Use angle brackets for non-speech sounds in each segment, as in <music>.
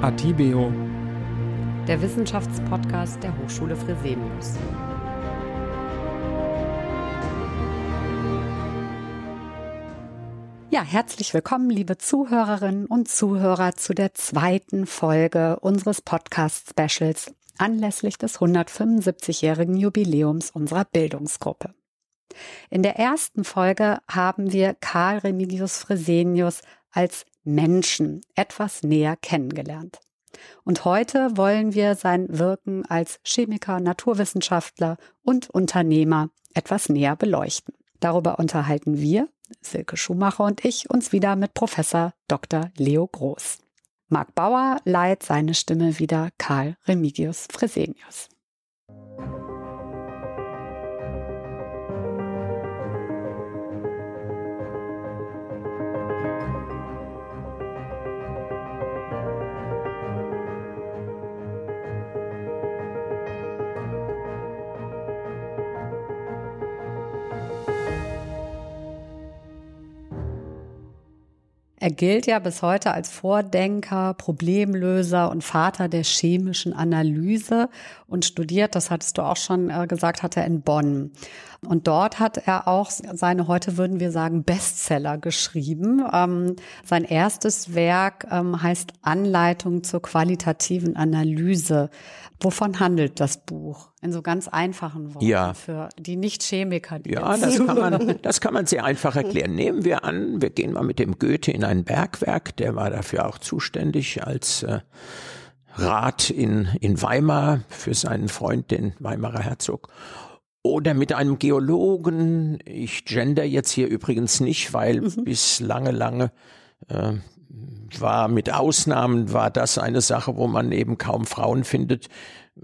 Atibeo, der Wissenschaftspodcast der Hochschule Fresenius. Ja, herzlich willkommen, liebe Zuhörerinnen und Zuhörer, zu der zweiten Folge unseres Podcast-Specials anlässlich des 175-jährigen Jubiläums unserer Bildungsgruppe. In der ersten Folge haben wir Karl Remigius Fresenius als Menschen etwas näher kennengelernt. Und heute wollen wir sein Wirken als Chemiker, Naturwissenschaftler und Unternehmer etwas näher beleuchten. Darüber unterhalten wir, Silke Schumacher und ich, uns wieder mit Professor Dr. Leo Groß. Marc Bauer leiht seine Stimme wieder Karl Remigius Fresenius. Er gilt ja bis heute als Vordenker, Problemlöser und Vater der chemischen Analyse und studiert, das hattest du auch schon äh, gesagt, hat er in Bonn. Und dort hat er auch seine, heute würden wir sagen, Bestseller geschrieben. Ähm, sein erstes Werk ähm, heißt Anleitung zur qualitativen Analyse. Wovon handelt das Buch? In so ganz einfachen Worten ja. für die Nicht-Chemiker. Ja, das kann, man, das kann man sehr einfach erklären. Nehmen wir an, wir gehen mal mit dem Goethe in ein Bergwerk, der war dafür auch zuständig als äh, Rat in, in Weimar für seinen Freund, den Weimarer Herzog. Oder mit einem Geologen, ich gender jetzt hier übrigens nicht, weil mhm. bis lange, lange äh, war mit Ausnahmen war das eine Sache, wo man eben kaum Frauen findet.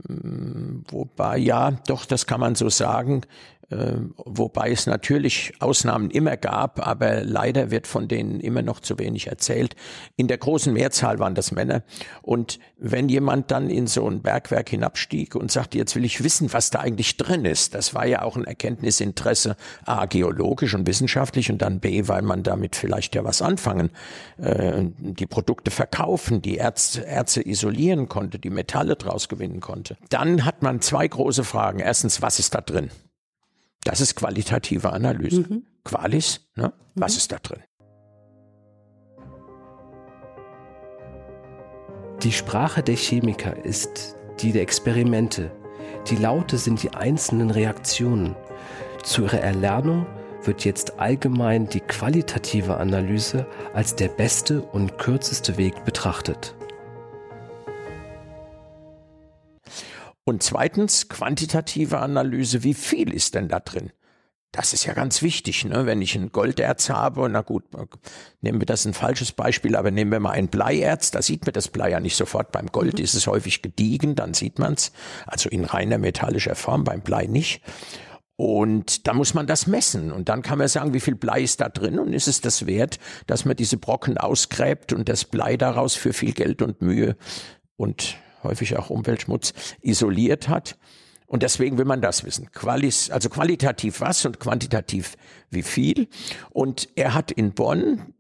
Mm, wobei, ja, doch, das kann man so sagen. Äh, wobei es natürlich Ausnahmen immer gab, aber leider wird von denen immer noch zu wenig erzählt. In der großen Mehrzahl waren das Männer. Und wenn jemand dann in so ein Bergwerk hinabstieg und sagte, jetzt will ich wissen, was da eigentlich drin ist, das war ja auch ein Erkenntnisinteresse, a, geologisch und wissenschaftlich und dann b, weil man damit vielleicht ja was anfangen, äh, die Produkte verkaufen, die Ärzte, Ärzte isolieren konnte, die Metalle draus gewinnen konnte. Dann hat man zwei große Fragen. Erstens, was ist da drin? Das ist qualitative Analyse. Mhm. Qualis, ne? was mhm. ist da drin? Die Sprache der Chemiker ist die der Experimente. Die Laute sind die einzelnen Reaktionen. Zu ihrer Erlernung wird jetzt allgemein die qualitative Analyse als der beste und kürzeste Weg betrachtet. Und zweitens, quantitative Analyse, wie viel ist denn da drin? Das ist ja ganz wichtig, ne? wenn ich ein Golderz habe, na gut, nehmen wir das ein falsches Beispiel, aber nehmen wir mal ein Bleierz, da sieht man das Blei ja nicht sofort. Beim Gold mhm. ist es häufig gediegen, dann sieht man es, also in reiner metallischer Form, beim Blei nicht. Und da muss man das messen. Und dann kann man sagen, wie viel Blei ist da drin und ist es das wert, dass man diese Brocken ausgräbt und das Blei daraus für viel Geld und Mühe und häufig auch Umweltschmutz isoliert hat. Und deswegen will man das wissen. Qualis, also qualitativ was und quantitativ wie viel. Und er hat in Bonn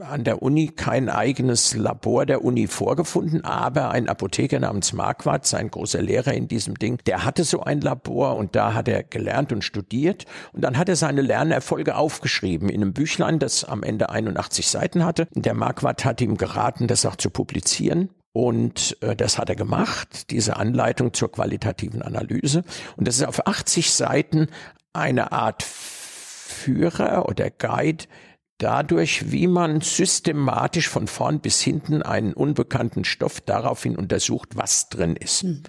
an der Uni kein eigenes Labor der Uni vorgefunden, aber ein Apotheker namens Marquardt, sein großer Lehrer in diesem Ding, der hatte so ein Labor und da hat er gelernt und studiert. Und dann hat er seine Lernerfolge aufgeschrieben in einem Büchlein, das am Ende 81 Seiten hatte. Der Marquardt hat ihm geraten, das auch zu publizieren. Und äh, das hat er gemacht, diese Anleitung zur qualitativen Analyse. Und das ist auf 80 Seiten eine Art Führer oder Guide dadurch, wie man systematisch von vorn bis hinten einen unbekannten Stoff daraufhin untersucht, was drin ist. Hm.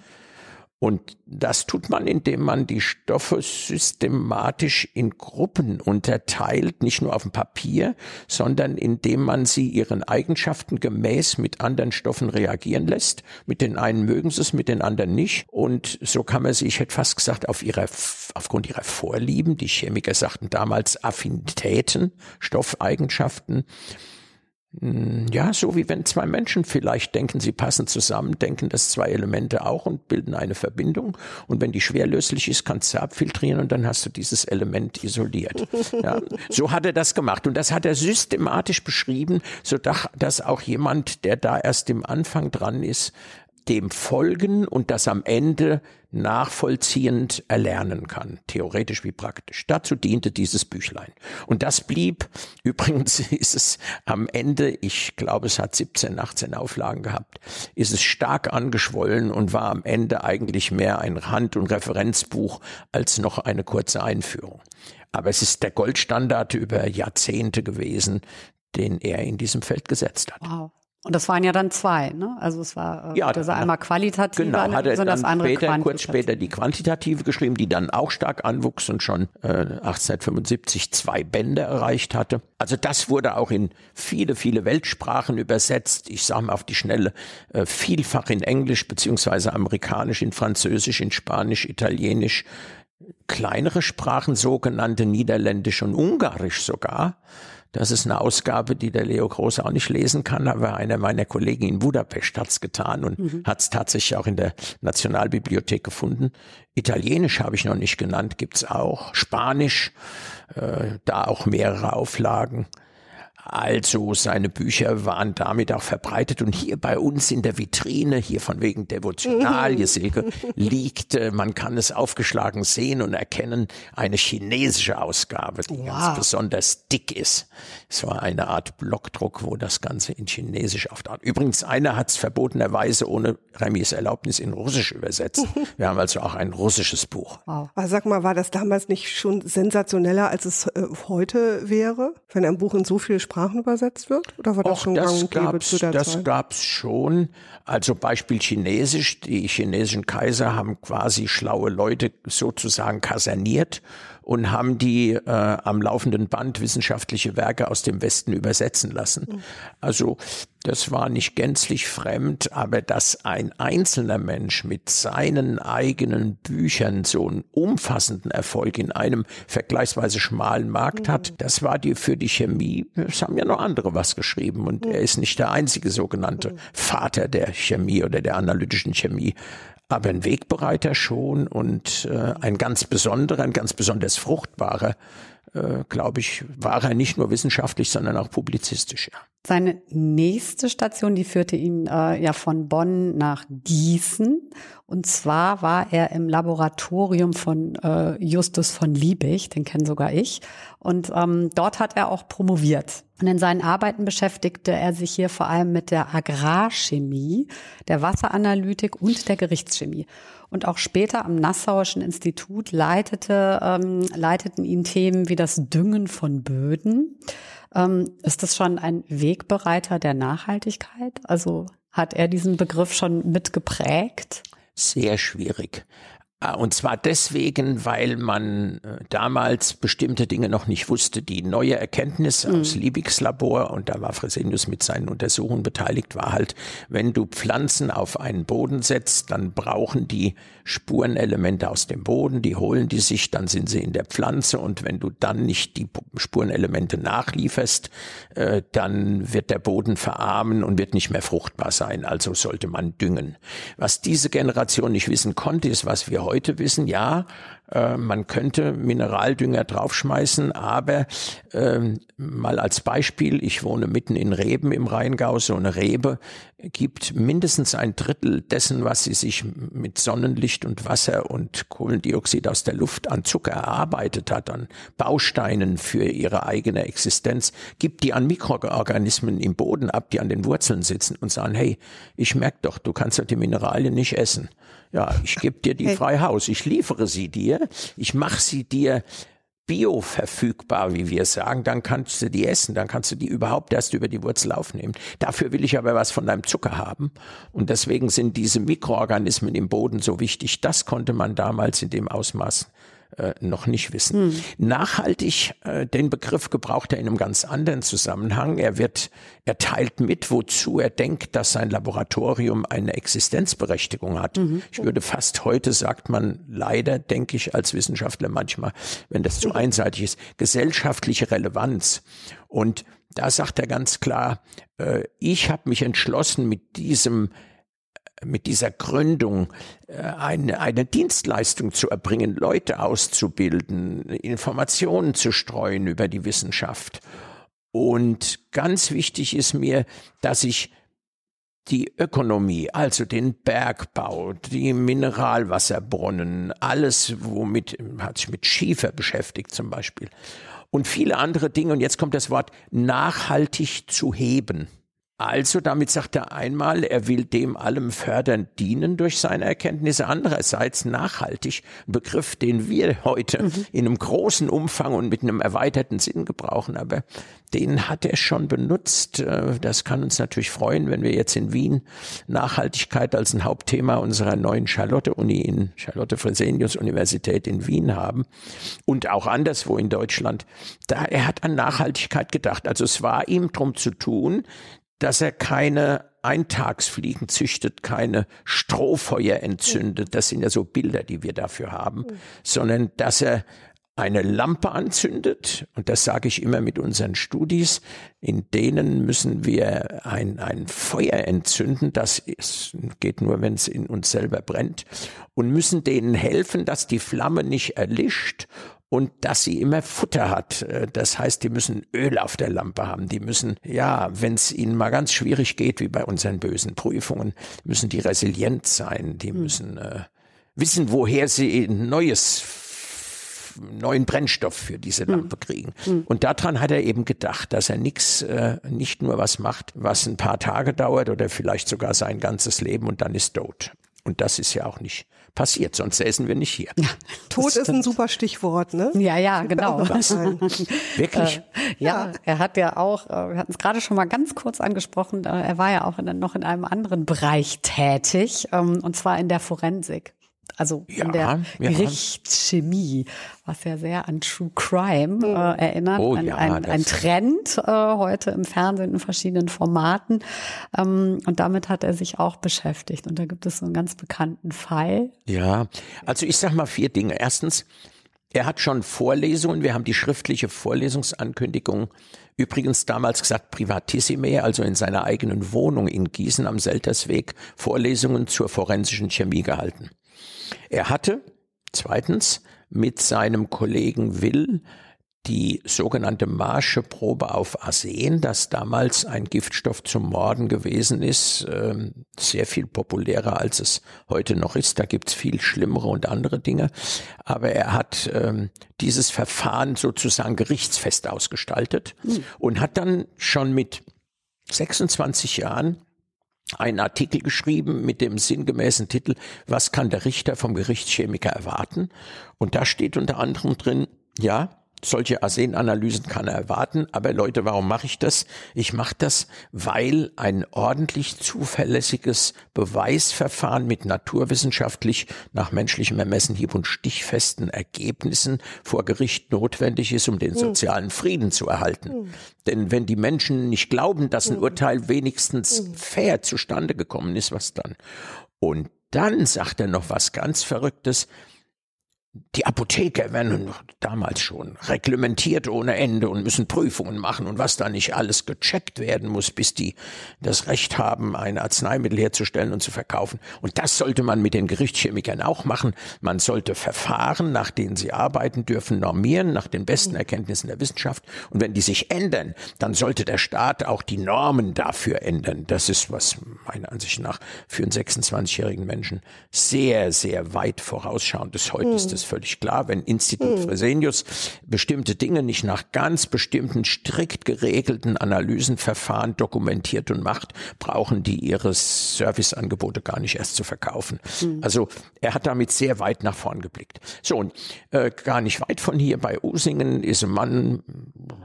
Und das tut man, indem man die Stoffe systematisch in Gruppen unterteilt, nicht nur auf dem Papier, sondern indem man sie ihren Eigenschaften gemäß mit anderen Stoffen reagieren lässt. Mit den einen mögen sie es, mit den anderen nicht. Und so kann man sie, ich hätte fast gesagt, auf ihrer, aufgrund ihrer Vorlieben, die Chemiker sagten damals Affinitäten, Stoffeigenschaften, ja, so wie wenn zwei Menschen vielleicht denken, sie passen zusammen, denken das zwei Elemente auch und bilden eine Verbindung. Und wenn die schwerlöslich ist, kannst du abfiltrieren und dann hast du dieses Element isoliert. Ja, so hat er das gemacht. Und das hat er systematisch beschrieben, so dass auch jemand, der da erst im Anfang dran ist, dem folgen und das am Ende nachvollziehend erlernen kann, theoretisch wie praktisch. Dazu diente dieses Büchlein. Und das blieb, <laughs> übrigens ist es am Ende, ich glaube es hat 17, 18 Auflagen gehabt, ist es stark angeschwollen und war am Ende eigentlich mehr ein Hand- und Referenzbuch als noch eine kurze Einführung. Aber es ist der Goldstandard über Jahrzehnte gewesen, den er in diesem Feld gesetzt hat. Wow. Und das waren ja dann zwei, ne? Also es war äh, ja, das einmal qualitativ, genau, hat er das andere später, kurz später die quantitative geschrieben, die dann auch stark anwuchs und schon äh, 1875 zwei Bände erreicht hatte. Also das wurde auch in viele, viele Weltsprachen übersetzt. Ich sage mal auf die Schnelle äh, vielfach in Englisch beziehungsweise Amerikanisch, in Französisch, in Spanisch, Italienisch, kleinere Sprachen, sogenannte Niederländisch und Ungarisch sogar. Das ist eine Ausgabe, die der Leo Groß auch nicht lesen kann, aber einer meiner Kollegen in Budapest hat's getan und mhm. hat's tatsächlich auch in der Nationalbibliothek gefunden. Italienisch habe ich noch nicht genannt, gibt's auch. Spanisch, äh, da auch mehrere Auflagen. Also seine Bücher waren damit auch verbreitet und hier bei uns in der Vitrine, hier von wegen Devotionalie, <laughs> Silke, liegt, äh, man kann es aufgeschlagen sehen und erkennen, eine chinesische Ausgabe, die wow. ganz besonders dick ist. Es war eine Art Blockdruck, wo das Ganze in Chinesisch auftrat. Übrigens, einer hat es verbotenerweise ohne Remis Erlaubnis in Russisch übersetzt. <laughs> Wir haben also auch ein russisches Buch. Wow. Aber sag mal, war das damals nicht schon sensationeller, als es äh, heute wäre, wenn ein Buch in so viele Sprachen Sprachen übersetzt wird? Oder war das Och, schon das gäbe zu der das Zeit? Das gab's schon. Also Beispiel Chinesisch. Die chinesischen Kaiser haben quasi schlaue Leute sozusagen kaserniert und haben die äh, am laufenden Band wissenschaftliche Werke aus dem Westen übersetzen lassen. Mhm. Also das war nicht gänzlich fremd, aber dass ein einzelner Mensch mit seinen eigenen Büchern so einen umfassenden Erfolg in einem vergleichsweise schmalen Markt mhm. hat, das war die für die Chemie, es haben ja noch andere was geschrieben und mhm. er ist nicht der einzige sogenannte mhm. Vater der Chemie oder der analytischen Chemie aber ein Wegbereiter schon und äh, ein ganz besonderer, ein ganz besonders fruchtbarer, äh, glaube ich, war er nicht nur wissenschaftlich, sondern auch publizistisch. Ja. Seine nächste Station, die führte ihn äh, ja von Bonn nach Gießen. Und zwar war er im Laboratorium von äh, Justus von Liebig, den kenne sogar ich. Und ähm, dort hat er auch promoviert. Und in seinen Arbeiten beschäftigte er sich hier vor allem mit der Agrarchemie, der Wasseranalytik und der Gerichtschemie. Und auch später am Nassauischen Institut leitete, ähm, leiteten ihn Themen wie das Düngen von Böden. Ähm, ist das schon ein Wegbereiter der Nachhaltigkeit? Also hat er diesen Begriff schon mitgeprägt? Sehr schwierig. Ah, und zwar deswegen, weil man äh, damals bestimmte Dinge noch nicht wusste. Die neue Erkenntnis mhm. aus Liebigs Labor, und da war Fresenius mit seinen Untersuchungen beteiligt, war halt, wenn du Pflanzen auf einen Boden setzt, dann brauchen die Spurenelemente aus dem Boden, die holen die sich, dann sind sie in der Pflanze und wenn du dann nicht die Spurenelemente nachlieferst, äh, dann wird der Boden verarmen und wird nicht mehr fruchtbar sein. Also sollte man düngen. Was diese Generation nicht wissen konnte, ist, was wir heute heute wissen, ja, äh, man könnte Mineraldünger draufschmeißen, aber äh, mal als Beispiel, ich wohne mitten in Reben im Rheingau, so eine Rebe gibt mindestens ein Drittel dessen, was sie sich mit Sonnenlicht und Wasser und Kohlendioxid aus der Luft an Zucker erarbeitet hat, an Bausteinen für ihre eigene Existenz, gibt die an Mikroorganismen im Boden ab, die an den Wurzeln sitzen und sagen, hey, ich merke doch, du kannst ja die Mineralien nicht essen. Ja, ich gebe dir die frei Haus, ich liefere sie dir, ich mache sie dir bioverfügbar, wie wir sagen, dann kannst du die essen, dann kannst du die überhaupt erst über die Wurzel aufnehmen. Dafür will ich aber was von deinem Zucker haben. Und deswegen sind diese Mikroorganismen im Boden so wichtig. Das konnte man damals in dem Ausmaß äh, noch nicht wissen. Hm. Nachhaltig, äh, den Begriff gebraucht er in einem ganz anderen Zusammenhang. Er wird, er teilt mit, wozu er denkt, dass sein Laboratorium eine Existenzberechtigung hat. Mhm. Ich würde fast heute sagt man leider, denke ich als Wissenschaftler manchmal, wenn das zu einseitig ist, gesellschaftliche Relevanz. Und da sagt er ganz klar, äh, ich habe mich entschlossen, mit diesem mit dieser Gründung äh, eine, eine Dienstleistung zu erbringen, Leute auszubilden, Informationen zu streuen über die Wissenschaft. Und ganz wichtig ist mir, dass ich die Ökonomie, also den Bergbau, die Mineralwasserbrunnen, alles, womit hat sich mit Schiefer beschäftigt zum Beispiel und viele andere Dinge. Und jetzt kommt das Wort nachhaltig zu heben. Also damit sagt er einmal, er will dem allem fördernd dienen durch seine Erkenntnisse. Andererseits nachhaltig, ein Begriff, den wir heute mhm. in einem großen Umfang und mit einem erweiterten Sinn gebrauchen. Aber den hat er schon benutzt. Äh, das kann uns natürlich freuen, wenn wir jetzt in Wien Nachhaltigkeit als ein Hauptthema unserer neuen Charlotte-Uni in Charlotte Fresenius Universität in Wien haben und auch anderswo in Deutschland. Da, er hat an Nachhaltigkeit gedacht. Also es war ihm drum zu tun, dass er keine Eintagsfliegen züchtet, keine Strohfeuer entzündet, das sind ja so Bilder, die wir dafür haben, mhm. sondern dass er eine Lampe anzündet, und das sage ich immer mit unseren Studis, in denen müssen wir ein, ein Feuer entzünden, das ist, geht nur, wenn es in uns selber brennt, und müssen denen helfen, dass die Flamme nicht erlischt und dass sie immer Futter hat. Äh, das heißt, die müssen Öl auf der Lampe haben. Die müssen, ja, wenn es ihnen mal ganz schwierig geht, wie bei unseren bösen Prüfungen, müssen die resilient sein. Die hm. müssen äh, wissen, woher sie neues neuen Brennstoff für diese hm. Lampe kriegen. Mhm. Und daran hat er eben gedacht, dass er nichts, äh, nicht nur was macht, was ein paar Tage dauert oder vielleicht sogar sein ganzes Leben und dann ist tot. Und das ist ja auch nicht passiert, sonst säßen wir nicht hier. Ja, Tod ist ein super Stichwort, ne? Ja, ja, genau. <laughs> Wirklich? Äh, ja, er hat ja auch, äh, wir hatten es gerade schon mal ganz kurz angesprochen, äh, er war ja auch in, noch in einem anderen Bereich tätig, ähm, und zwar in der Forensik also ja, in der ja. Gerichtschemie, was ja sehr an True Crime äh, erinnert, oh, ein, ja, ein, ein Trend äh, heute im Fernsehen in verschiedenen Formaten. Ähm, und damit hat er sich auch beschäftigt. Und da gibt es so einen ganz bekannten Fall. Ja, also ich sag mal vier Dinge. Erstens, er hat schon Vorlesungen, wir haben die schriftliche Vorlesungsankündigung übrigens damals gesagt Privatissime, also in seiner eigenen Wohnung in Gießen am Seltersweg Vorlesungen zur forensischen Chemie gehalten. Er hatte zweitens mit seinem Kollegen Will die sogenannte Marsche Probe auf Arsen, das damals ein Giftstoff zum Morden gewesen ist, ähm, sehr viel populärer als es heute noch ist. Da gibt's viel schlimmere und andere Dinge. Aber er hat ähm, dieses Verfahren sozusagen gerichtsfest ausgestaltet mhm. und hat dann schon mit 26 Jahren einen Artikel geschrieben mit dem sinngemäßen Titel Was kann der Richter vom Gerichtschemiker erwarten? Und da steht unter anderem drin, ja, solche Arsenanalysen kann er erwarten. Aber Leute, warum mache ich das? Ich mache das, weil ein ordentlich zuverlässiges Beweisverfahren mit naturwissenschaftlich nach menschlichem Ermessen hieb- und stichfesten Ergebnissen vor Gericht notwendig ist, um den hm. sozialen Frieden zu erhalten. Hm. Denn wenn die Menschen nicht glauben, dass ein hm. Urteil wenigstens fair zustande gekommen ist, was dann? Und dann sagt er noch was ganz Verrücktes die Apotheker werden damals schon reglementiert ohne Ende und müssen Prüfungen machen und was da nicht alles gecheckt werden muss, bis die das Recht haben, ein Arzneimittel herzustellen und zu verkaufen. Und das sollte man mit den Gerichtschemikern auch machen. Man sollte Verfahren, nach denen sie arbeiten dürfen, normieren, nach den besten Erkenntnissen der Wissenschaft. Und wenn die sich ändern, dann sollte der Staat auch die Normen dafür ändern. Das ist, was meiner Ansicht nach für einen 26-jährigen Menschen sehr, sehr weit vorausschauend ist. Heute ist das ist völlig klar, wenn Institut hm. Fresenius bestimmte Dinge nicht nach ganz bestimmten strikt geregelten Analysenverfahren dokumentiert und macht, brauchen die ihre Serviceangebote gar nicht erst zu verkaufen. Hm. Also er hat damit sehr weit nach vorn geblickt. So, und äh, gar nicht weit von hier bei Usingen ist ein Mann,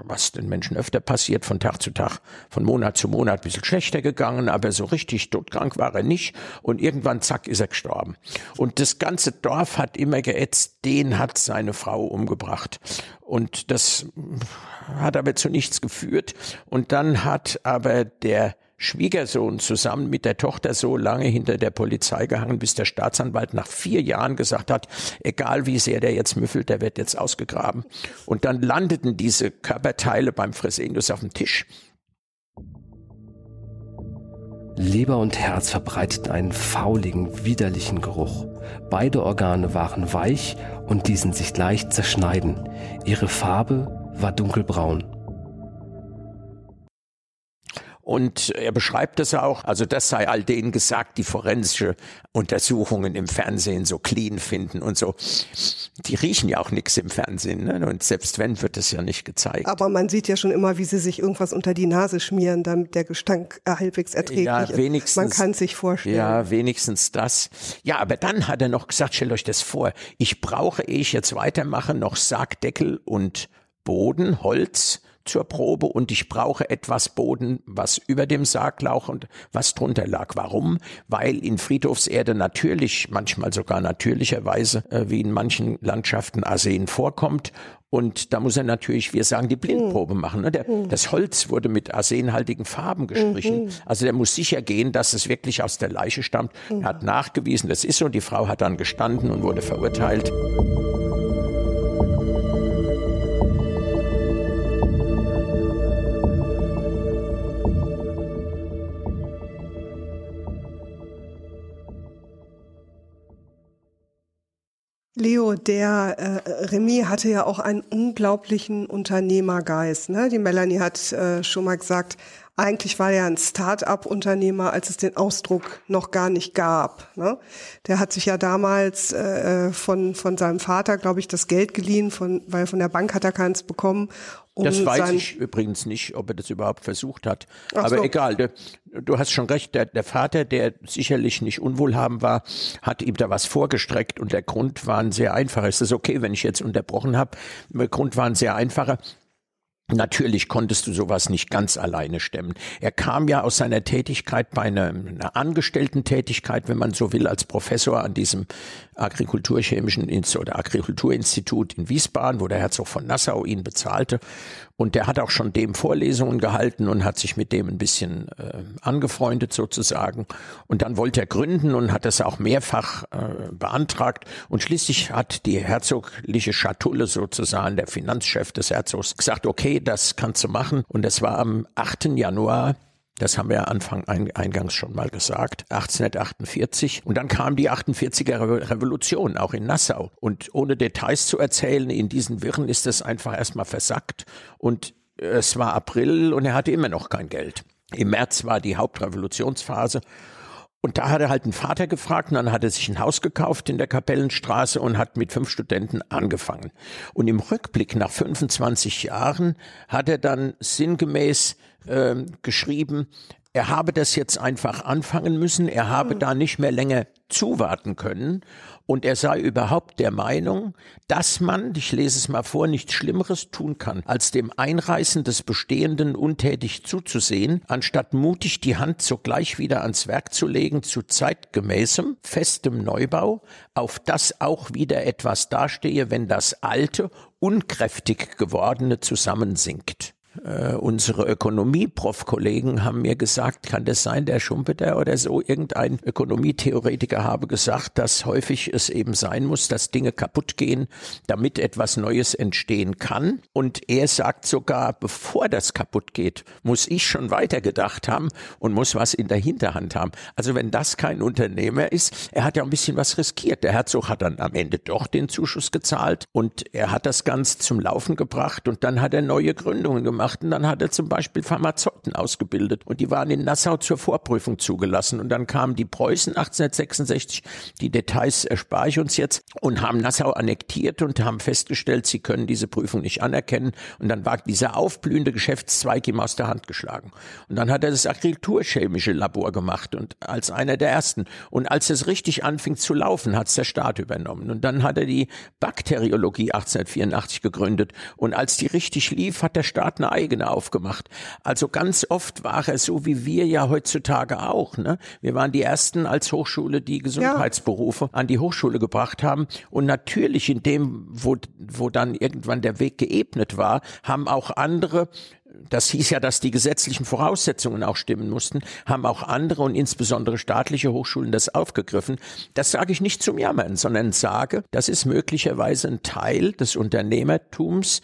was den Menschen öfter passiert, von Tag zu Tag, von Monat zu Monat ein bisschen schlechter gegangen, aber so richtig todkrank war er nicht. Und irgendwann, zack, ist er gestorben. Und das ganze Dorf hat immer geätzt, den hat seine Frau umgebracht. Und das hat aber zu nichts geführt. Und dann hat aber der Schwiegersohn zusammen mit der Tochter so lange hinter der Polizei gehangen, bis der Staatsanwalt nach vier Jahren gesagt hat, egal wie sehr der jetzt müffelt, der wird jetzt ausgegraben. Und dann landeten diese Körperteile beim Fresenius auf dem Tisch. Leber und Herz verbreiteten einen fauligen, widerlichen Geruch. Beide Organe waren weich und ließen sich leicht zerschneiden. Ihre Farbe war dunkelbraun. Und er beschreibt es auch, also das sei all denen gesagt, die forensische Untersuchungen im Fernsehen so clean finden und so. Die riechen ja auch nichts im Fernsehen. Ne? Und selbst wenn, wird es ja nicht gezeigt. Aber man sieht ja schon immer, wie sie sich irgendwas unter die Nase schmieren, damit der Gestank halbwegs erträglich ja, ist. Man kann sich vorstellen. Ja, wenigstens das. Ja, aber dann hat er noch gesagt, stellt euch das vor, ich brauche, ehe ich jetzt weitermache, noch Sargdeckel und Boden, Holz zur Probe und ich brauche etwas Boden, was über dem Sarg lag und was drunter lag. Warum? Weil in Friedhofserde natürlich, manchmal sogar natürlicherweise, äh, wie in manchen Landschaften Arsen vorkommt und da muss er natürlich, wir sagen, die Blindprobe mhm. machen. Ne? Der, mhm. Das Holz wurde mit arsenhaltigen Farben gestrichen. Mhm. Also der muss sicher gehen, dass es wirklich aus der Leiche stammt. Er hat nachgewiesen, das ist so. Die Frau hat dann gestanden und wurde verurteilt. Leo, der äh, Remy hatte ja auch einen unglaublichen Unternehmergeist. Ne? Die Melanie hat äh, schon mal gesagt, eigentlich war er ein Start-up-Unternehmer, als es den Ausdruck noch gar nicht gab. Ne? Der hat sich ja damals äh, von, von seinem Vater, glaube ich, das Geld geliehen, von, weil von der Bank hat er keins bekommen. Um das weiß ich übrigens nicht, ob er das überhaupt versucht hat. Ach Aber so. egal, du, du, hast schon recht, der, der Vater, der sicherlich nicht unwohlhabend war, hat ihm da was vorgestreckt und der Grund war ein sehr einfacher. Es ist okay, wenn ich jetzt unterbrochen habe. Der Grund war ein sehr einfacher. Natürlich konntest du sowas nicht ganz alleine stemmen. Er kam ja aus seiner Tätigkeit bei einer, einer Angestellten-Tätigkeit, wenn man so will, als Professor an diesem Agrikulturchemischen Institut oder Agrikulturinstitut in Wiesbaden, wo der Herzog von Nassau ihn bezahlte. Und der hat auch schon dem Vorlesungen gehalten und hat sich mit dem ein bisschen äh, angefreundet sozusagen. Und dann wollte er gründen und hat das auch mehrfach äh, beantragt. Und schließlich hat die herzogliche Schatulle sozusagen, der Finanzchef des Herzogs, gesagt, okay, das kannst du machen. Und das war am 8. Januar das haben wir Anfang eingangs schon mal gesagt, 1848. Und dann kam die 48er Revolution, auch in Nassau. Und ohne Details zu erzählen, in diesen Wirren ist es einfach erstmal versackt. Und es war April und er hatte immer noch kein Geld. Im März war die Hauptrevolutionsphase. Und da hat er halt einen Vater gefragt und dann hat er sich ein Haus gekauft in der Kapellenstraße und hat mit fünf Studenten angefangen. Und im Rückblick nach 25 Jahren hat er dann sinngemäß äh, geschrieben, er habe das jetzt einfach anfangen müssen, er habe da nicht mehr länger zuwarten können und er sei überhaupt der Meinung, dass man, ich lese es mal vor, nichts Schlimmeres tun kann, als dem Einreißen des Bestehenden untätig zuzusehen, anstatt mutig die Hand sogleich wieder ans Werk zu legen zu zeitgemäßem, festem Neubau, auf das auch wieder etwas dastehe, wenn das Alte, unkräftig gewordene zusammensinkt. Äh, unsere Ökonomie-Prof-Kollegen haben mir gesagt, kann das sein, der Schumpeter oder so, irgendein Ökonomietheoretiker habe gesagt, dass häufig es eben sein muss, dass Dinge kaputt gehen, damit etwas Neues entstehen kann. Und er sagt sogar, bevor das kaputt geht, muss ich schon weitergedacht haben und muss was in der Hinterhand haben. Also wenn das kein Unternehmer ist, er hat ja ein bisschen was riskiert. Der Herzog hat dann am Ende doch den Zuschuss gezahlt und er hat das Ganze zum Laufen gebracht und dann hat er neue Gründungen gemacht gemacht dann hat er zum Beispiel Pharmazeuten ausgebildet und die waren in Nassau zur Vorprüfung zugelassen. Und dann kamen die Preußen 1866, die Details erspare ich uns jetzt, und haben Nassau annektiert und haben festgestellt, sie können diese Prüfung nicht anerkennen. Und dann war dieser aufblühende Geschäftszweig ihm aus der Hand geschlagen. Und dann hat er das agrikulturchemische Labor gemacht und als einer der ersten. Und als es richtig anfing zu laufen, hat es der Staat übernommen. Und dann hat er die Bakteriologie 1884 gegründet. Und als die richtig lief, hat der Staat eine eigene aufgemacht. Also ganz oft war er so wie wir ja heutzutage auch. Ne? Wir waren die ersten als Hochschule, die Gesundheitsberufe ja. an die Hochschule gebracht haben. Und natürlich in dem, wo, wo dann irgendwann der Weg geebnet war, haben auch andere das hieß ja, dass die gesetzlichen Voraussetzungen auch stimmen mussten, haben auch andere und insbesondere staatliche Hochschulen das aufgegriffen. Das sage ich nicht zum Jammern, sondern sage, das ist möglicherweise ein Teil des Unternehmertums,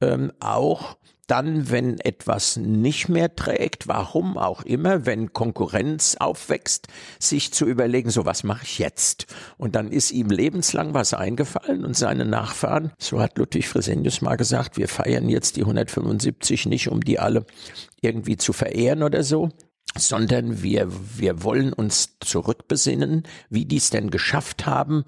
ähm, auch dann, wenn etwas nicht mehr trägt, warum auch immer, wenn Konkurrenz aufwächst, sich zu überlegen, so was mache ich jetzt? Und dann ist ihm lebenslang was eingefallen und seine Nachfahren, so hat Ludwig Fresenius mal gesagt, wir feiern jetzt die 175 nicht, um die alle irgendwie zu verehren oder so, sondern wir, wir wollen uns zurückbesinnen, wie die es denn geschafft haben,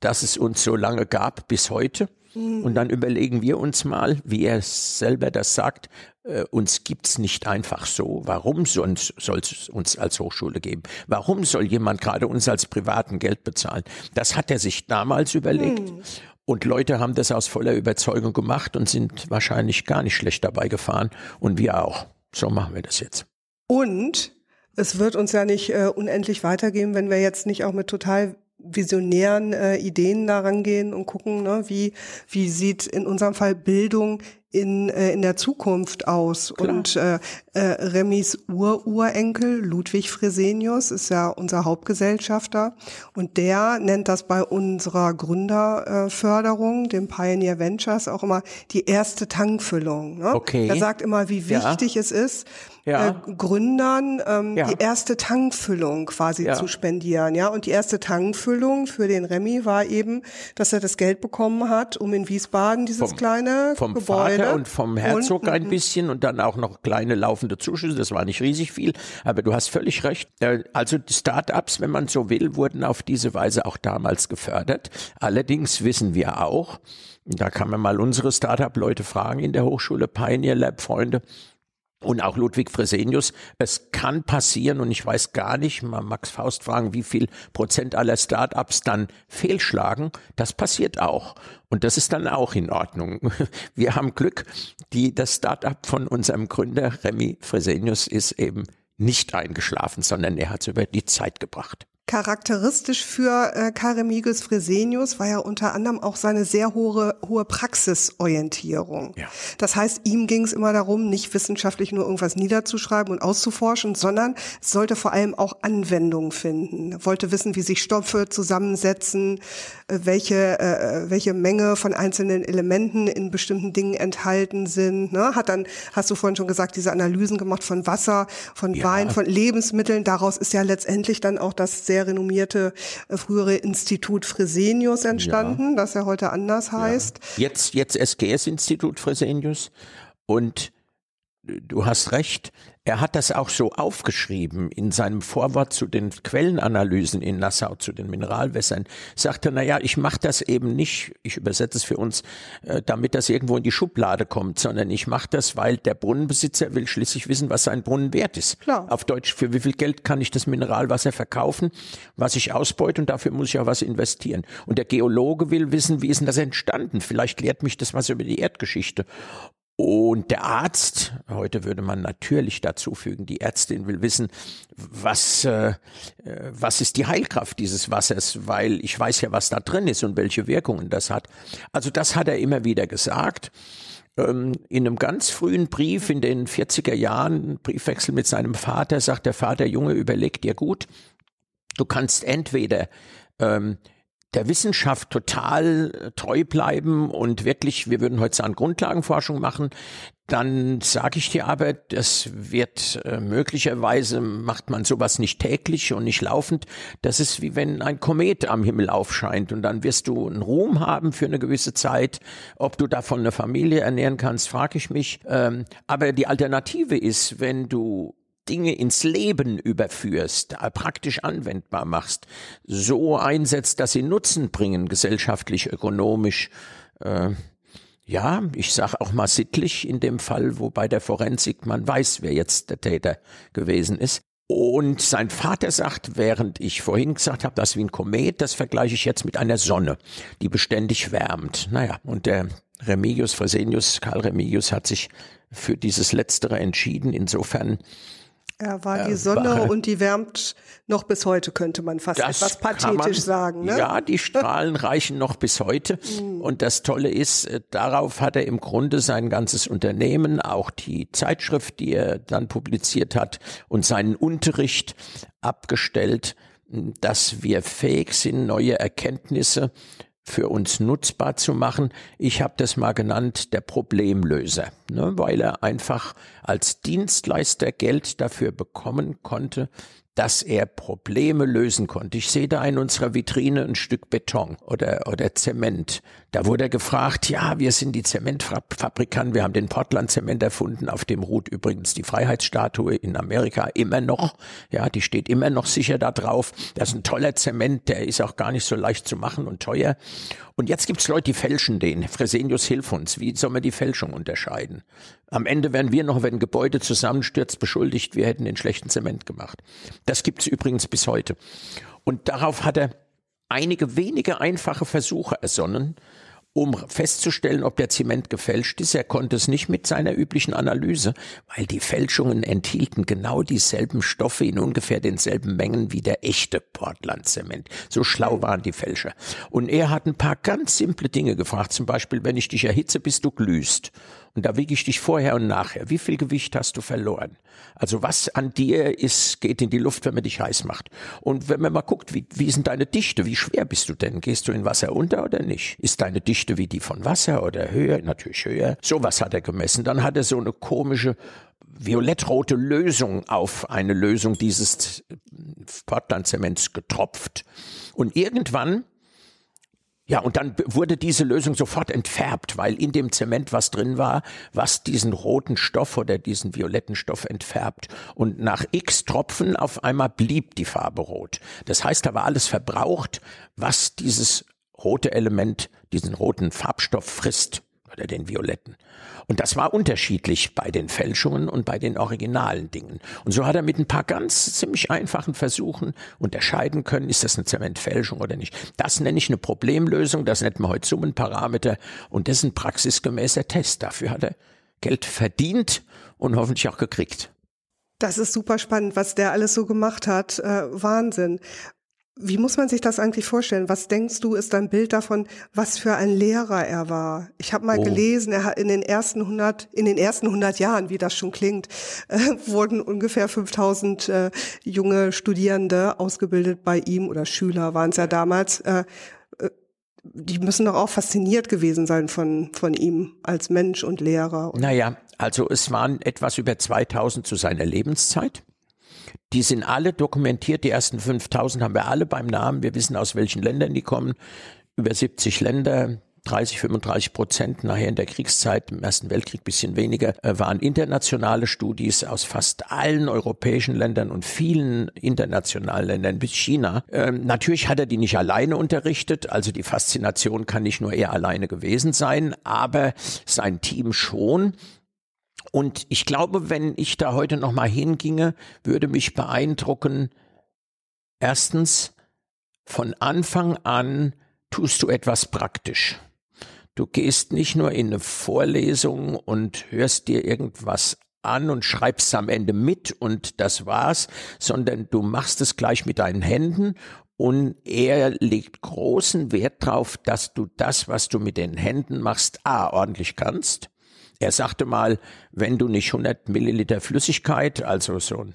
dass es uns so lange gab bis heute Mhm. Und dann überlegen wir uns mal, wie er selber das sagt, äh, uns gibt's nicht einfach so. Warum soll es uns als Hochschule geben? Warum soll jemand gerade uns als privaten Geld bezahlen? Das hat er sich damals überlegt. Mhm. Und Leute haben das aus voller Überzeugung gemacht und sind wahrscheinlich gar nicht schlecht dabei gefahren. Und wir auch. So machen wir das jetzt. Und es wird uns ja nicht äh, unendlich weitergehen, wenn wir jetzt nicht auch mit total visionären äh, Ideen daran gehen und gucken, ne, wie, wie sieht in unserem Fall Bildung in, äh, in der Zukunft aus. Klar. Und äh, äh, Remis Ururenkel, Ludwig Fresenius, ist ja unser Hauptgesellschafter. Und der nennt das bei unserer Gründerförderung, dem Pioneer Ventures, auch immer die erste Tankfüllung. Ne? Okay. Er sagt immer, wie wichtig ja. es ist, ja. äh, Gründern ähm, ja. die erste Tankfüllung quasi ja. zu spendieren. Ja, und die erste Tankfüllung für den Remy war eben, dass er das Geld bekommen hat, um in Wiesbaden dieses vom, kleine vom Gebäude Vater und vom Herzog und, ein bisschen und dann auch noch kleine laufende Zuschüsse. Das war nicht riesig viel, aber du hast völlig recht. Äh, also die Startups, wenn man so will, wurden auf diese Weise auch damals gefördert. Allerdings wissen wir auch, da kann man mal unsere Startup-Leute fragen in der Hochschule, Pioneer Lab Freunde, und auch Ludwig Fresenius. Es kann passieren und ich weiß gar nicht, mal Max Faust fragen, wie viel Prozent aller Startups dann fehlschlagen. Das passiert auch. Und das ist dann auch in Ordnung. <laughs> Wir haben Glück. Die, das Startup von unserem Gründer Remy Fresenius ist eben nicht eingeschlafen, sondern er hat es über die Zeit gebracht. Charakteristisch für äh, Karemigus Fresenius war ja unter anderem auch seine sehr hohe, hohe Praxisorientierung. Ja. Das heißt, ihm ging es immer darum, nicht wissenschaftlich nur irgendwas niederzuschreiben und auszuforschen, sondern es sollte vor allem auch Anwendung finden. Er wollte wissen, wie sich Stoffe zusammensetzen, äh, welche, äh, welche Menge von einzelnen Elementen in bestimmten Dingen enthalten sind. Ne? Hat dann, hast du vorhin schon gesagt, diese Analysen gemacht von Wasser, von ja. Wein, von Lebensmitteln. Daraus ist ja letztendlich dann auch das sehr renommierte äh, frühere Institut Fresenius entstanden, ja. das ja heute anders heißt. Ja. Jetzt, jetzt SGS-Institut Fresenius und du hast recht, er hat das auch so aufgeschrieben in seinem Vorwort zu den Quellenanalysen in Nassau, zu den Mineralwässern. Sagte, na ja, ich mache das eben nicht, ich übersetze es für uns, äh, damit das irgendwo in die Schublade kommt, sondern ich mache das, weil der Brunnenbesitzer will schließlich wissen, was sein Brunnen wert ist. Klar. Auf Deutsch, für wie viel Geld kann ich das Mineralwasser verkaufen, was ich ausbeute und dafür muss ich auch was investieren. Und der Geologe will wissen, wie ist denn das entstanden? Vielleicht lehrt mich das was über die Erdgeschichte. Und der Arzt, heute würde man natürlich dazu fügen, die Ärztin will wissen, was, äh, was ist die Heilkraft dieses Wassers, weil ich weiß ja, was da drin ist und welche Wirkungen das hat. Also das hat er immer wieder gesagt. Ähm, in einem ganz frühen Brief in den 40er Jahren, Briefwechsel mit seinem Vater, sagt der Vater, Junge, überleg dir gut, du kannst entweder ähm, der Wissenschaft total äh, treu bleiben und wirklich, wir würden heute sagen, Grundlagenforschung machen, dann sage ich dir aber, das wird äh, möglicherweise macht man sowas nicht täglich und nicht laufend. Das ist wie wenn ein Komet am Himmel aufscheint und dann wirst du einen Ruhm haben für eine gewisse Zeit. Ob du davon eine Familie ernähren kannst, frage ich mich. Ähm, aber die Alternative ist, wenn du Dinge ins Leben überführst, äh, praktisch anwendbar machst, so einsetzt, dass sie Nutzen bringen, gesellschaftlich, ökonomisch, äh, ja, ich sage auch mal sittlich in dem Fall, wo bei der Forensik man weiß, wer jetzt der Täter gewesen ist. Und sein Vater sagt, während ich vorhin gesagt habe, das ist wie ein Komet, das vergleiche ich jetzt mit einer Sonne, die beständig wärmt. Naja, und der Remigius Fresenius, Karl Remigius hat sich für dieses Letztere entschieden. Insofern Er war die Sonne und die wärmt noch bis heute, könnte man fast etwas pathetisch man, sagen. Ne? Ja, die Strahlen reichen noch bis heute. Mhm. Und das Tolle ist, äh, darauf hat er im Grunde sein ganzes Unternehmen, auch die Zeitschrift, die er dann publiziert hat und seinen Unterricht abgestellt, dass wir fähig sind, neue Erkenntnisse für uns nutzbar zu machen. Ich habe das mal genannt, der Problemlöser, ne, weil er einfach als Dienstleister Geld dafür bekommen konnte, dass er Probleme lösen konnte. Ich sehe da in unserer Vitrine ein Stück Beton oder, oder Zement. Da wurde er gefragt, ja, wir sind die Zementfabrikanten, wir haben den Portland-Zement erfunden, auf dem ruht übrigens die Freiheitsstatue in Amerika immer noch. Ja, die steht immer noch sicher da drauf. Das ist ein toller Zement, der ist auch gar nicht so leicht zu machen und teuer. Und jetzt gibt's Leute, die fälschen den. Fresenius, hilf uns. Wie soll man die Fälschung unterscheiden? Am Ende werden wir noch, wenn ein Gebäude zusammenstürzt, beschuldigt, wir hätten den schlechten Zement gemacht. Das gibt's übrigens bis heute. Und darauf hat er einige wenige einfache Versuche ersonnen, um festzustellen, ob der Zement gefälscht ist. Er konnte es nicht mit seiner üblichen Analyse, weil die Fälschungen enthielten genau dieselben Stoffe in ungefähr denselben Mengen wie der echte Portland-Zement. So schlau waren die Fälscher. Und er hat ein paar ganz simple Dinge gefragt. Zum Beispiel, wenn ich dich erhitze, bis du glühst. Und da wiege ich dich vorher und nachher. Wie viel Gewicht hast du verloren? Also was an dir ist, geht in die Luft, wenn man dich heiß macht. Und wenn man mal guckt, wie, wie ist denn deine Dichte? Wie schwer bist du denn? Gehst du in Wasser unter oder nicht? Ist deine Dichte wie die von Wasser oder höher? Natürlich höher. So was hat er gemessen. Dann hat er so eine komische violettrote Lösung auf eine Lösung dieses Portland-Zements getropft. Und irgendwann ja, und dann wurde diese Lösung sofort entfärbt, weil in dem Zement was drin war, was diesen roten Stoff oder diesen violetten Stoff entfärbt. Und nach x Tropfen auf einmal blieb die Farbe rot. Das heißt, da war alles verbraucht, was dieses rote Element, diesen roten Farbstoff frisst oder den violetten. Und das war unterschiedlich bei den Fälschungen und bei den originalen Dingen. Und so hat er mit ein paar ganz ziemlich einfachen Versuchen unterscheiden können, ist das eine Zementfälschung oder nicht. Das nenne ich eine Problemlösung, das nennt man heute Summenparameter und das ist ein praxisgemäßer Test. Dafür hat er Geld verdient und hoffentlich auch gekriegt. Das ist super spannend, was der alles so gemacht hat. Äh, Wahnsinn. Wie muss man sich das eigentlich vorstellen? Was denkst du, ist dein Bild davon, was für ein Lehrer er war? Ich habe mal oh. gelesen, er hat in den ersten 100, in den ersten 100 Jahren, wie das schon klingt, äh, wurden ungefähr 5000 äh, junge Studierende ausgebildet bei ihm oder Schüler waren es ja damals. Äh, äh, die müssen doch auch fasziniert gewesen sein von, von ihm als Mensch und Lehrer. Naja, also es waren etwas über 2000 zu seiner Lebenszeit. Die sind alle dokumentiert. Die ersten 5000 haben wir alle beim Namen. Wir wissen, aus welchen Ländern die kommen. Über 70 Länder. 30, 35 Prozent nachher in der Kriegszeit, im Ersten Weltkrieg bisschen weniger, äh, waren internationale Studis aus fast allen europäischen Ländern und vielen internationalen Ländern bis China. Ähm, natürlich hat er die nicht alleine unterrichtet, also die Faszination kann nicht nur er alleine gewesen sein, aber sein Team schon. Und ich glaube, wenn ich da heute noch mal hinginge, würde mich beeindrucken, erstens, von Anfang an tust du etwas praktisch. Du gehst nicht nur in eine Vorlesung und hörst dir irgendwas an und schreibst am Ende mit und das war's, sondern du machst es gleich mit deinen Händen und er legt großen Wert darauf, dass du das, was du mit den Händen machst, a, ordentlich kannst er sagte mal, wenn du nicht 100 Milliliter Flüssigkeit, also so ein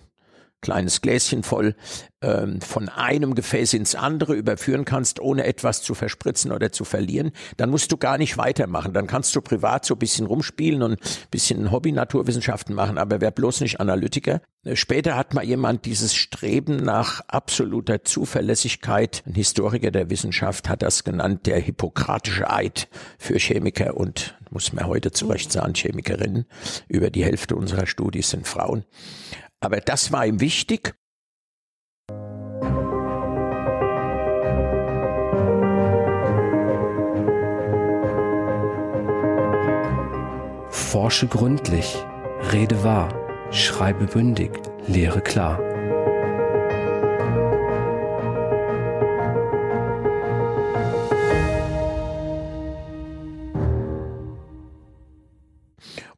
kleines Gläschen voll ähm, von einem Gefäß ins andere überführen kannst, ohne etwas zu verspritzen oder zu verlieren, dann musst du gar nicht weitermachen. Dann kannst du privat so ein bisschen rumspielen und ein bisschen Hobby-Naturwissenschaften machen, aber wer bloß nicht Analytiker. Äh, später hat mal jemand dieses Streben nach absoluter Zuverlässigkeit, ein Historiker der Wissenschaft hat das genannt, der hippokratische Eid für Chemiker und muss man heute zu Recht sagen, Chemikerinnen. Über die Hälfte unserer Studis sind Frauen. Aber das war ihm wichtig. Forsche gründlich, rede wahr, schreibe bündig, lehre klar.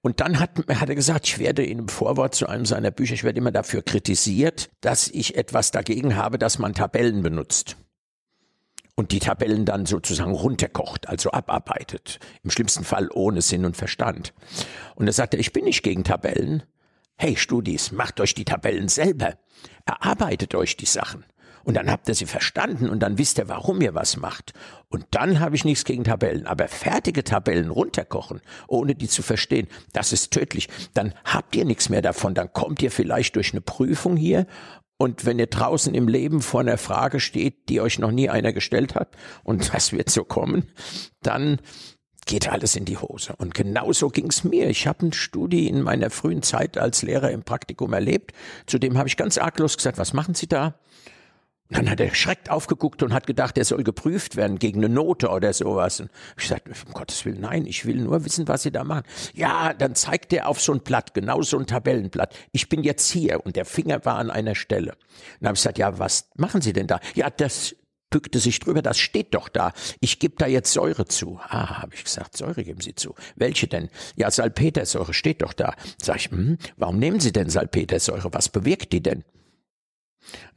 Und dann hat, hat er gesagt, ich werde in einem Vorwort zu einem seiner Bücher, ich werde immer dafür kritisiert, dass ich etwas dagegen habe, dass man Tabellen benutzt und die Tabellen dann sozusagen runterkocht, also abarbeitet. Im schlimmsten Fall ohne Sinn und Verstand. Und er sagte, ich bin nicht gegen Tabellen. Hey Studis, macht euch die Tabellen selber. Erarbeitet euch die Sachen. Und dann habt ihr sie verstanden und dann wisst ihr, warum ihr was macht. Und dann habe ich nichts gegen Tabellen. Aber fertige Tabellen runterkochen, ohne die zu verstehen, das ist tödlich. Dann habt ihr nichts mehr davon. Dann kommt ihr vielleicht durch eine Prüfung hier und wenn ihr draußen im Leben vor einer Frage steht, die euch noch nie einer gestellt hat, und das wird so kommen, dann geht alles in die Hose. Und genauso ging's mir. Ich habe ein Studi in meiner frühen Zeit als Lehrer im Praktikum erlebt. Zudem habe ich ganz arglos gesagt, was machen Sie da? Dann hat er schreckt aufgeguckt und hat gedacht, er soll geprüft werden gegen eine Note oder sowas. Und ich sagte, um Gottes Willen, nein, ich will nur wissen, was Sie da machen. Ja, dann zeigt er auf so ein Blatt, genau so ein Tabellenblatt. Ich bin jetzt hier und der Finger war an einer Stelle. Und dann habe ich gesagt, ja, was machen Sie denn da? Ja, das bückte sich drüber, das steht doch da. Ich gebe da jetzt Säure zu. Ah, habe ich gesagt, Säure geben Sie zu. Welche denn? Ja, Salpetersäure steht doch da. Sag ich, hm, warum nehmen Sie denn Salpetersäure? Was bewirkt die denn?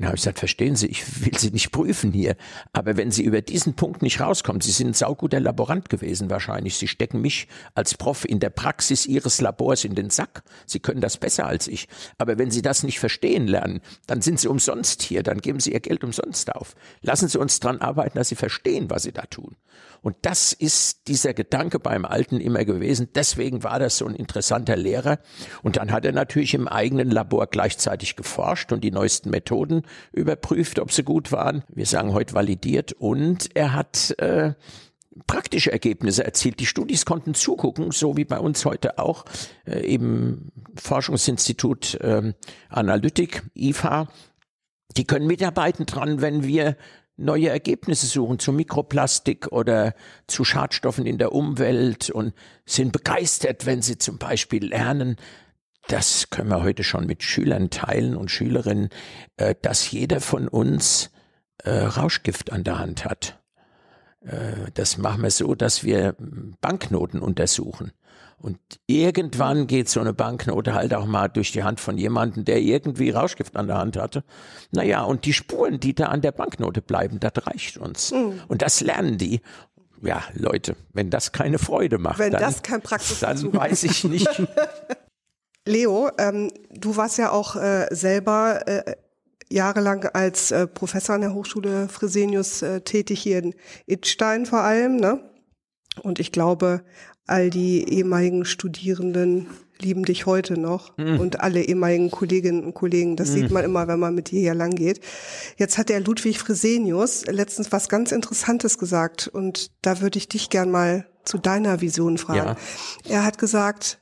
Habe ich gesagt, verstehen Sie, ich will Sie nicht prüfen hier, aber wenn Sie über diesen Punkt nicht rauskommen, Sie sind ein sauguter Laborant gewesen wahrscheinlich, Sie stecken mich als Prof in der Praxis Ihres Labors in den Sack, Sie können das besser als ich, aber wenn Sie das nicht verstehen lernen, dann sind Sie umsonst hier, dann geben Sie Ihr Geld umsonst auf. Lassen Sie uns dran arbeiten, dass Sie verstehen, was Sie da tun. Und das ist dieser Gedanke beim Alten immer gewesen. Deswegen war das so ein interessanter Lehrer. Und dann hat er natürlich im eigenen Labor gleichzeitig geforscht und die neuesten Methoden überprüft, ob sie gut waren. Wir sagen heute validiert. Und er hat äh, praktische Ergebnisse erzielt. Die Studis konnten zugucken, so wie bei uns heute auch, äh, eben Forschungsinstitut äh, Analytik, IFA. Die können mitarbeiten dran, wenn wir neue Ergebnisse suchen zu Mikroplastik oder zu Schadstoffen in der Umwelt und sind begeistert, wenn sie zum Beispiel lernen, das können wir heute schon mit Schülern teilen und Schülerinnen, äh, dass jeder von uns äh, Rauschgift an der Hand hat. Äh, das machen wir so, dass wir Banknoten untersuchen. Und irgendwann geht so eine Banknote halt auch mal durch die Hand von jemandem, der irgendwie Rauschgift an der Hand hatte. Naja, und die Spuren, die da an der Banknote bleiben, das reicht uns. Mhm. Und das lernen die. Ja, Leute, wenn das keine Freude macht, wenn dann, das kein Praxis dann weiß ich nicht. <laughs> Leo, ähm, du warst ja auch äh, selber äh, jahrelang als äh, Professor an der Hochschule Fresenius äh, tätig hier in Idstein vor allem, ne? Und ich glaube, all die ehemaligen Studierenden lieben dich heute noch mhm. und alle ehemaligen Kolleginnen und Kollegen. Das mhm. sieht man immer, wenn man mit dir hier lang geht. Jetzt hat der Ludwig Fresenius letztens was ganz Interessantes gesagt und da würde ich dich gern mal zu deiner Vision fragen. Ja. Er hat gesagt,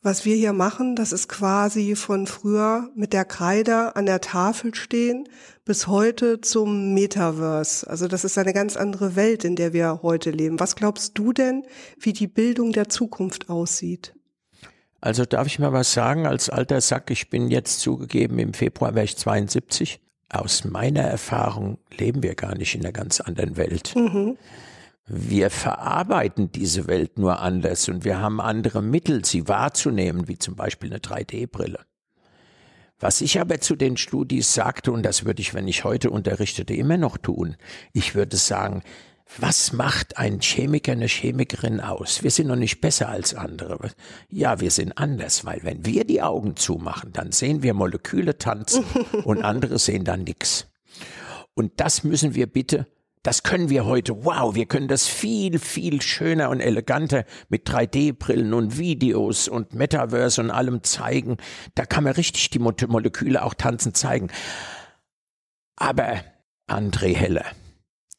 was wir hier machen, das ist quasi von früher mit der Kreide an der Tafel stehen bis heute zum Metaverse. Also das ist eine ganz andere Welt, in der wir heute leben. Was glaubst du denn, wie die Bildung der Zukunft aussieht? Also darf ich mal was sagen als alter Sack? Ich bin jetzt zugegeben, im Februar wäre ich 72. Aus meiner Erfahrung leben wir gar nicht in einer ganz anderen Welt. Mhm. Wir verarbeiten diese Welt nur anders und wir haben andere Mittel, sie wahrzunehmen, wie zum Beispiel eine 3D-Brille. Was ich aber zu den Studis sagte, und das würde ich, wenn ich heute unterrichtete, immer noch tun, ich würde sagen, was macht ein Chemiker, eine Chemikerin aus? Wir sind noch nicht besser als andere. Ja, wir sind anders, weil wenn wir die Augen zumachen, dann sehen wir Moleküle tanzen <laughs> und andere sehen dann nichts. Und das müssen wir bitte das können wir heute. Wow, wir können das viel, viel schöner und eleganter mit 3D-Brillen und Videos und Metaverse und allem zeigen. Da kann man richtig die Moleküle auch tanzen zeigen. Aber André Heller,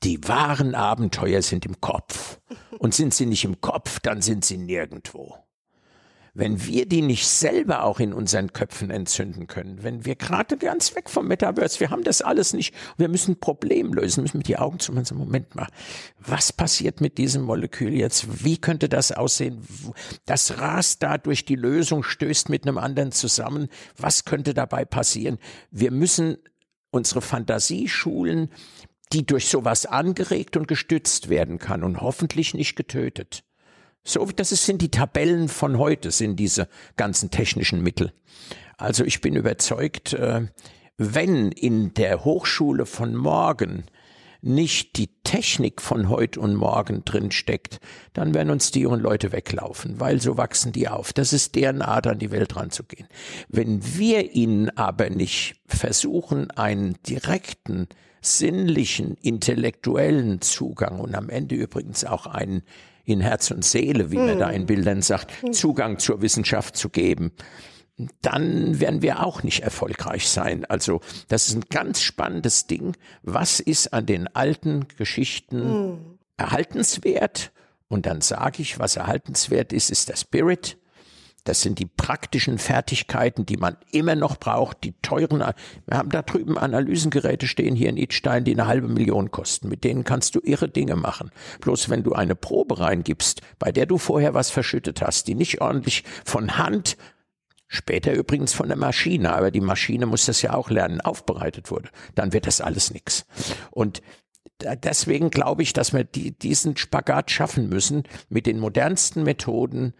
die wahren Abenteuer sind im Kopf. Und sind sie nicht im Kopf, dann sind sie nirgendwo wenn wir die nicht selber auch in unseren Köpfen entzünden können, wenn wir gerade ganz weg vom Metaverse, wir haben das alles nicht, wir müssen ein Problem lösen, müssen mit die Augen zu machen, Moment mal, was passiert mit diesem Molekül jetzt? Wie könnte das aussehen? Das rast da durch die Lösung, stößt mit einem anderen zusammen. Was könnte dabei passieren? Wir müssen unsere Fantasie schulen, die durch sowas angeregt und gestützt werden kann und hoffentlich nicht getötet So, das sind die Tabellen von heute, sind diese ganzen technischen Mittel. Also ich bin überzeugt, äh, wenn in der Hochschule von morgen nicht die Technik von heute und morgen drin steckt, dann werden uns die jungen Leute weglaufen, weil so wachsen die auf. Das ist deren Art, an die Welt ranzugehen. Wenn wir ihnen aber nicht versuchen, einen direkten, sinnlichen, intellektuellen Zugang und am Ende übrigens auch einen in Herz und Seele, wie man hm. da in Bildern sagt, Zugang zur Wissenschaft zu geben, dann werden wir auch nicht erfolgreich sein. Also das ist ein ganz spannendes Ding. Was ist an den alten Geschichten mm. erhaltenswert? Und dann sage ich, was erhaltenswert ist, ist der Spirit. Das sind die praktischen Fertigkeiten, die man immer noch braucht, die teuren. Wir haben da drüben Analysengeräte stehen hier in Idstein, die eine halbe Million kosten. Mit denen kannst du irre Dinge machen. Bloß wenn du eine Probe reingibst, bei der du vorher was verschüttet hast, die nicht ordentlich von Hand Später übrigens von der Maschine, aber die Maschine muss das ja auch lernen, aufbereitet wurde. Dann wird das alles nichts. Und deswegen glaube ich, dass wir die, diesen Spagat schaffen müssen, mit den modernsten Methoden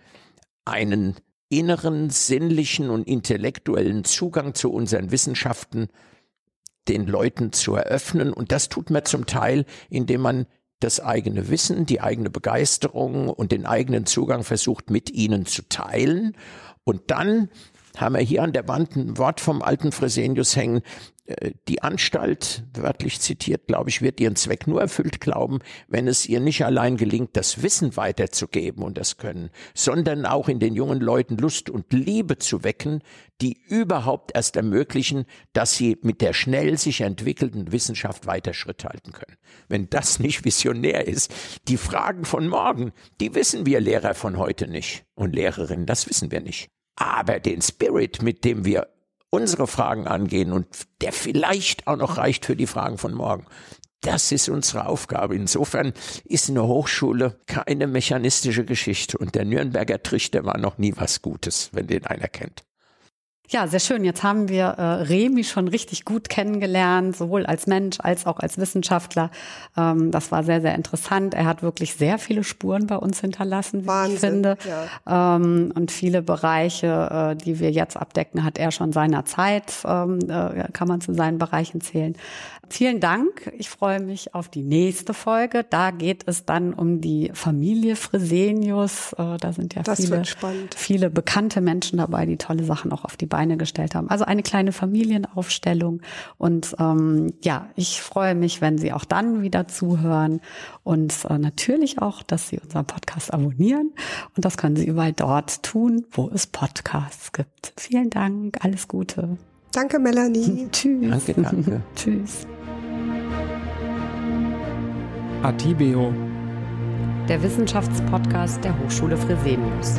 einen inneren, sinnlichen und intellektuellen Zugang zu unseren Wissenschaften den Leuten zu eröffnen. Und das tut man zum Teil, indem man das eigene Wissen, die eigene Begeisterung und den eigenen Zugang versucht mit ihnen zu teilen und dann haben wir hier an der Wand ein Wort vom alten Fresenius hängen. Äh, die Anstalt, wörtlich zitiert, glaube ich, wird ihren Zweck nur erfüllt glauben, wenn es ihr nicht allein gelingt, das Wissen weiterzugeben und das Können, sondern auch in den jungen Leuten Lust und Liebe zu wecken, die überhaupt erst ermöglichen, dass sie mit der schnell sich entwickelnden Wissenschaft weiter Schritt halten können. Wenn das nicht visionär ist, die Fragen von morgen, die wissen wir Lehrer von heute nicht und Lehrerinnen, das wissen wir nicht. Aber den Spirit, mit dem wir unsere Fragen angehen und der vielleicht auch noch reicht für die Fragen von morgen, das ist unsere Aufgabe. Insofern ist eine Hochschule keine mechanistische Geschichte und der Nürnberger Trichter war noch nie was Gutes, wenn den einer kennt. Ja, sehr schön. Jetzt haben wir äh, Remi schon richtig gut kennengelernt, sowohl als Mensch als auch als Wissenschaftler. Ähm, das war sehr, sehr interessant. Er hat wirklich sehr viele Spuren bei uns hinterlassen, wie Wahnsinn, ich finde. Ja. Ähm, und viele Bereiche, äh, die wir jetzt abdecken, hat er schon seiner Zeit, ähm, äh, kann man zu seinen Bereichen zählen. Vielen Dank. Ich freue mich auf die nächste Folge. Da geht es dann um die Familie Fresenius. Äh, da sind ja viele, viele bekannte Menschen dabei, die tolle Sachen auch auf die Beine gestellt haben. Also eine kleine Familienaufstellung. Und ähm, ja, ich freue mich, wenn Sie auch dann wieder zuhören und äh, natürlich auch, dass Sie unseren Podcast abonnieren. Und das können Sie überall dort tun, wo es Podcasts gibt. Vielen Dank. Alles Gute. Danke, Melanie. <laughs> Tschüss. Danke, danke. <laughs> Tschüss. Atibeo, der Wissenschaftspodcast der Hochschule Fresenius.